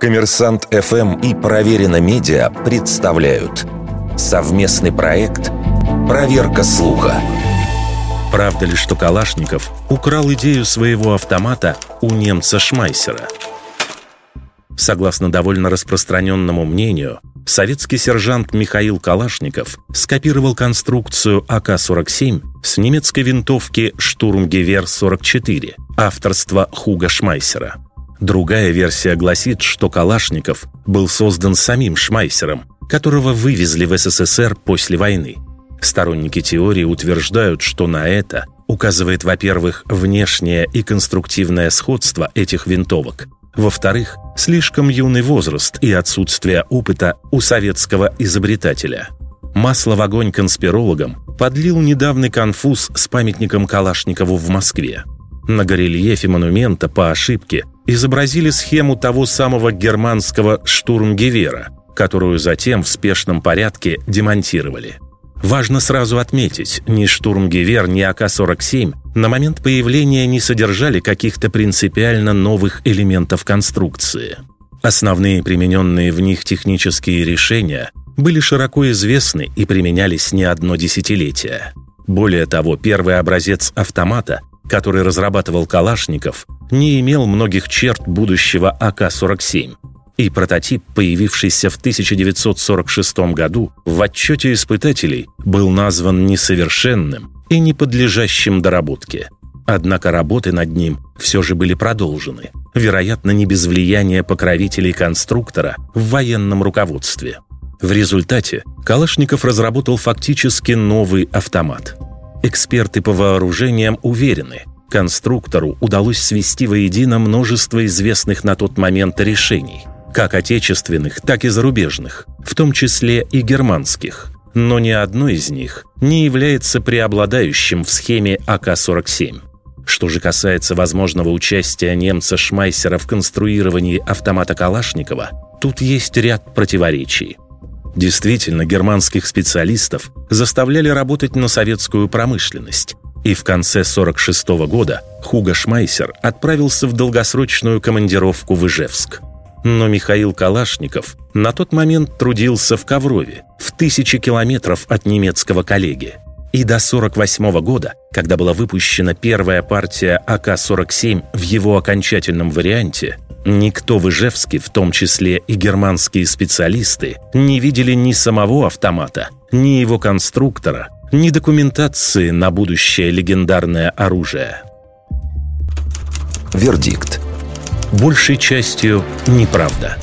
Коммерсант ФМ и Проверено Медиа представляют совместный проект «Проверка слуха». Правда ли, что Калашников украл идею своего автомата у немца Шмайсера? Согласно довольно распространенному мнению, советский сержант Михаил Калашников скопировал конструкцию АК-47 с немецкой винтовки «Штурмгевер-44» авторства Хуга Шмайсера – Другая версия гласит, что Калашников был создан самим Шмайсером, которого вывезли в СССР после войны. Сторонники теории утверждают, что на это указывает, во-первых, внешнее и конструктивное сходство этих винтовок, во-вторых, слишком юный возраст и отсутствие опыта у советского изобретателя. Масло в огонь конспирологам подлил недавний конфуз с памятником Калашникову в Москве. На горельефе монумента по ошибке изобразили схему того самого германского штурмгевера, которую затем в спешном порядке демонтировали. Важно сразу отметить, ни штурмгевер, ни АК-47 на момент появления не содержали каких-то принципиально новых элементов конструкции. Основные примененные в них технические решения были широко известны и применялись не одно десятилетие. Более того, первый образец автомата который разрабатывал Калашников, не имел многих черт будущего АК-47. И прототип, появившийся в 1946 году, в отчете испытателей был назван несовершенным и не подлежащим доработке. Однако работы над ним все же были продолжены, вероятно, не без влияния покровителей конструктора в военном руководстве. В результате Калашников разработал фактически новый автомат – Эксперты по вооружениям уверены, конструктору удалось свести воедино множество известных на тот момент решений, как отечественных, так и зарубежных, в том числе и германских. Но ни одно из них не является преобладающим в схеме АК-47. Что же касается возможного участия немца Шмайсера в конструировании автомата Калашникова, тут есть ряд противоречий – Действительно, германских специалистов заставляли работать на советскую промышленность. И в конце 1946 года Хуга Шмайсер отправился в долгосрочную командировку в Ижевск. Но Михаил Калашников на тот момент трудился в Коврове, в тысячи километров от немецкого коллеги. И до 1948 года, когда была выпущена первая партия АК-47 в его окончательном варианте, Никто в Ижевске, в том числе и германские специалисты, не видели ни самого автомата, ни его конструктора, ни документации на будущее легендарное оружие. Вердикт. Большей частью неправда.